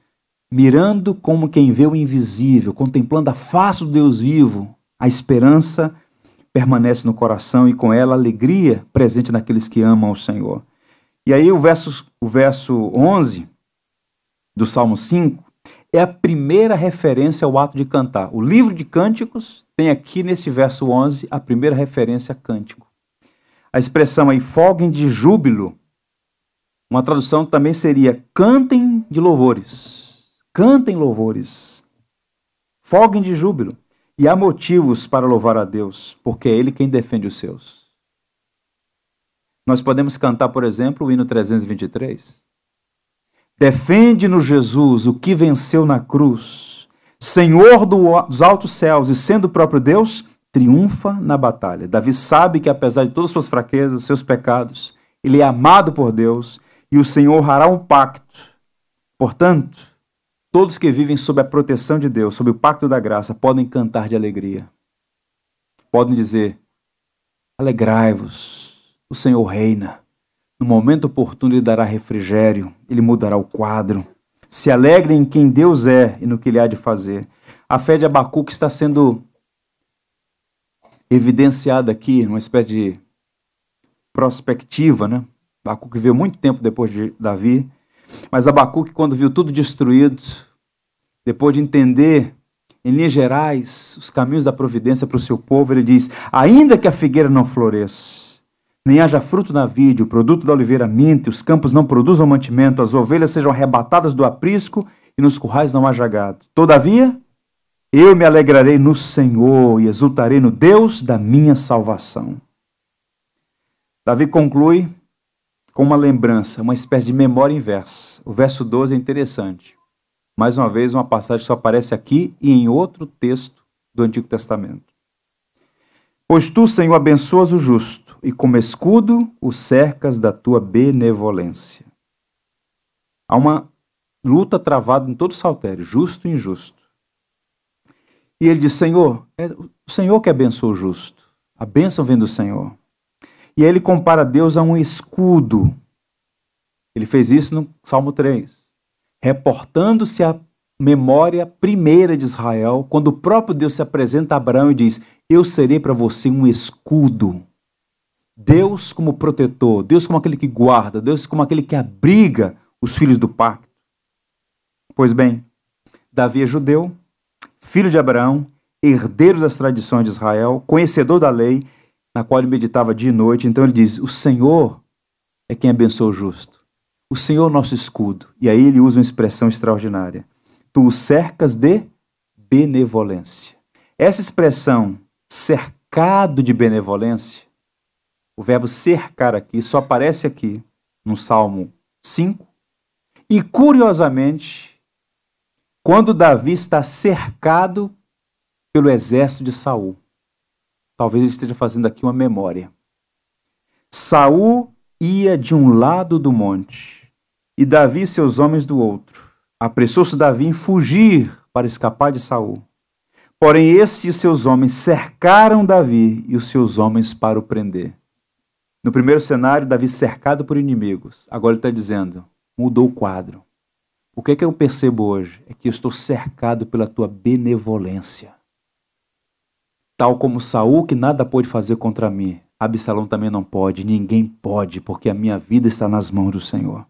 mirando como quem vê o invisível, contemplando a face do Deus vivo, a esperança permanece no coração e com ela alegria presente naqueles que amam o Senhor. E aí o verso, o verso 11 do Salmo 5 é a primeira referência ao ato de cantar. O livro de cânticos tem aqui nesse verso 11 a primeira referência a cântico. A expressão aí, folguem de júbilo, uma tradução também seria cantem de louvores. Cantem louvores. Folguem de júbilo. E há motivos para louvar a Deus, porque é Ele quem defende os seus. Nós podemos cantar, por exemplo, o hino 323. Defende-nos, Jesus, o que venceu na cruz. Senhor dos altos céus e sendo o próprio Deus, triunfa na batalha. Davi sabe que, apesar de todas as suas fraquezas, seus pecados, ele é amado por Deus e o Senhor hará um pacto. Portanto, todos que vivem sob a proteção de Deus, sob o pacto da graça, podem cantar de alegria. Podem dizer: Alegrai-vos, o Senhor reina. No momento oportuno, Ele dará refrigério, Ele mudará o quadro. Se alegrem em quem Deus é e no que Ele há de fazer. A fé de Abacuque está sendo evidenciada aqui, numa espécie de prospectiva, né? Abacuque veio muito tempo depois de Davi, mas Abacuque, quando viu tudo destruído, depois de entender, em linhas gerais, os caminhos da providência para o seu povo, ele diz: Ainda que a figueira não floresça, nem haja fruto na vide, o produto da oliveira minte, os campos não produzam mantimento, as ovelhas sejam arrebatadas do aprisco e nos currais não haja gado. Todavia, eu me alegrarei no Senhor e exultarei no Deus da minha salvação. Davi conclui com uma lembrança, uma espécie de memória inversa. O verso 12 é interessante. Mais uma vez, uma passagem só aparece aqui e em outro texto do Antigo Testamento. Pois tu, Senhor, abençoas o justo, e como escudo o cercas da tua benevolência. Há uma luta travada em todo o saltério, justo e injusto. E ele diz: Senhor, é o Senhor que abençoa o justo. A bênção vem do Senhor. E aí ele compara Deus a um escudo. Ele fez isso no Salmo 3, reportando-se à memória primeira de Israel, quando o próprio Deus se apresenta a Abraão e diz: Eu serei para você um escudo. Deus como protetor, Deus como aquele que guarda, Deus como aquele que abriga os filhos do pacto. Pois bem, Davi é judeu, filho de Abraão, herdeiro das tradições de Israel, conhecedor da lei, na qual ele meditava dia e noite. Então ele diz: O Senhor é quem abençoa o justo. O Senhor é o nosso escudo. E aí ele usa uma expressão extraordinária. Tu o cercas de benevolência. Essa expressão, cercado de benevolência, o verbo cercar aqui só aparece aqui no Salmo 5. E curiosamente, quando Davi está cercado pelo exército de Saul. Talvez ele esteja fazendo aqui uma memória. Saul ia de um lado do monte e Davi e seus homens do outro. Apressou-se Davi em fugir para escapar de Saul. Porém, estes e seus homens cercaram Davi e os seus homens para o prender. No primeiro cenário, Davi cercado por inimigos. Agora ele está dizendo: mudou o quadro. O que é que eu percebo hoje? É que eu estou cercado pela tua benevolência. Tal como Saul, que nada pôde fazer contra mim, Absalão também não pode, ninguém pode, porque a minha vida está nas mãos do Senhor.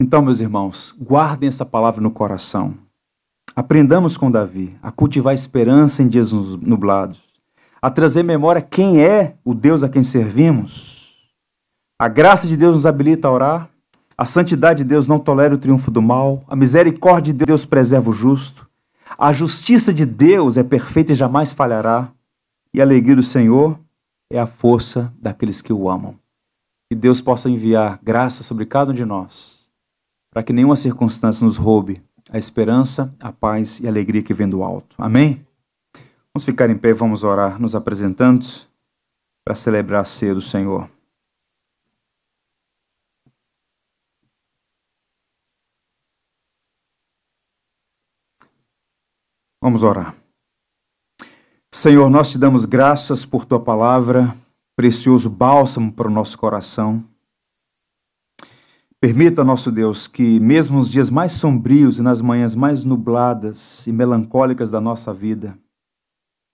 Então, meus irmãos, guardem essa palavra no coração. Aprendamos com Davi a cultivar esperança em dias nublados, a trazer memória quem é o Deus a quem servimos. A graça de Deus nos habilita a orar, a santidade de Deus não tolera o triunfo do mal. A misericórdia de Deus preserva o justo. A justiça de Deus é perfeita e jamais falhará. E a alegria do Senhor é a força daqueles que o amam. Que Deus possa enviar graça sobre cada um de nós, para que nenhuma circunstância nos roube a esperança, a paz e a alegria que vem do alto. Amém? Vamos ficar em pé vamos orar, nos apresentando para celebrar a ceia do Senhor. Vamos orar. Senhor, nós te damos graças por tua palavra, precioso bálsamo para o nosso coração. Permita, nosso Deus, que mesmo nos dias mais sombrios e nas manhãs mais nubladas e melancólicas da nossa vida,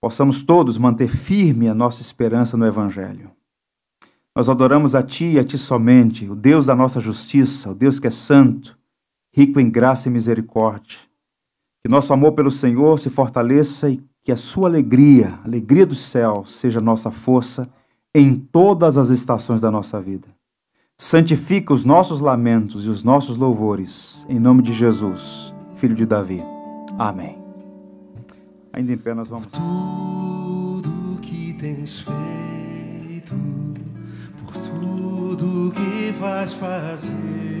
possamos todos manter firme a nossa esperança no Evangelho. Nós adoramos a Ti e a Ti somente, o Deus da nossa justiça, o Deus que é santo, rico em graça e misericórdia. Que nosso amor pelo Senhor se fortaleça e que a Sua alegria, a alegria do céu, seja nossa força em todas as estações da nossa vida. Santifica os nossos lamentos e os nossos louvores, em nome de Jesus, Filho de Davi. Amém. Ainda em pé nós vamos. Tudo que tens feito tudo que vais fazer,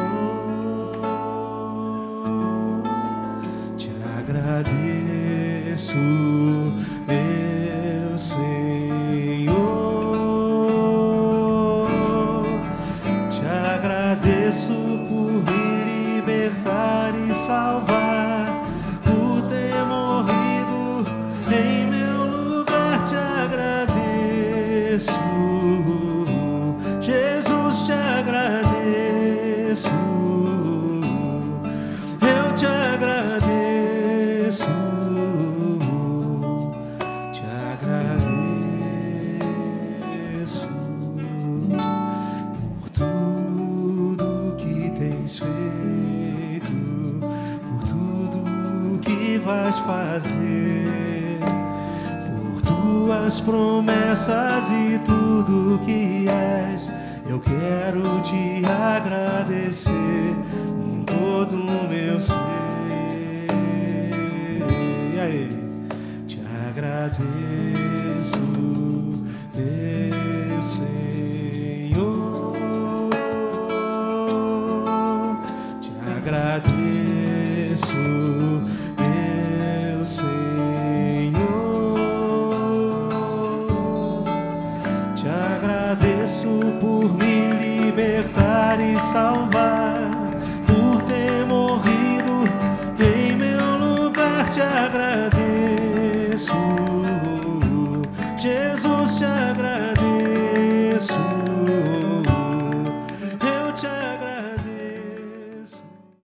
Agradeço